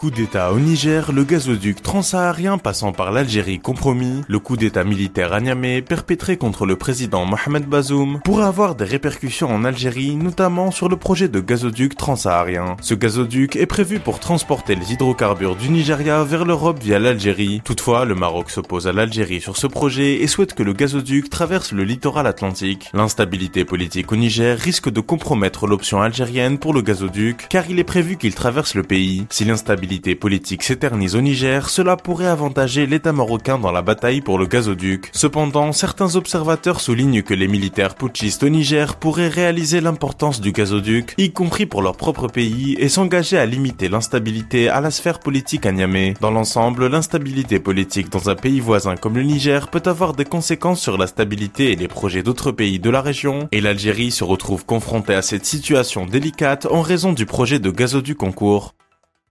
Coup d'État au Niger, le gazoduc transsaharien passant par l'Algérie compromis, le coup d'État militaire à Niamey perpétré contre le président Mohamed Bazoum pourrait avoir des répercussions en Algérie, notamment sur le projet de gazoduc transsaharien. Ce gazoduc est prévu pour transporter les hydrocarbures du Nigeria vers l'Europe via l'Algérie. Toutefois, le Maroc s'oppose à l'Algérie sur ce projet et souhaite que le gazoduc traverse le littoral atlantique. L'instabilité politique au Niger risque de compromettre l'option algérienne pour le gazoduc, car il est prévu qu'il traverse le pays. Si l'instabilité politique s'éternise au Niger, cela pourrait avantager l'État marocain dans la bataille pour le gazoduc. Cependant, certains observateurs soulignent que les militaires putschistes au Niger pourraient réaliser l'importance du gazoduc, y compris pour leur propre pays, et s'engager à limiter l'instabilité à la sphère politique à Niamey. Dans l'ensemble, l'instabilité politique dans un pays voisin comme le Niger peut avoir des conséquences sur la stabilité et les projets d'autres pays de la région, et l'Algérie se retrouve confrontée à cette situation délicate en raison du projet de gazoduc en cours.